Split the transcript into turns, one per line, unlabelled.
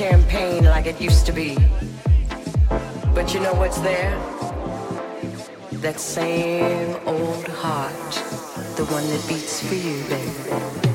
champagne like it used to be. But you know what's there? That same old heart, the one that beats for you, baby.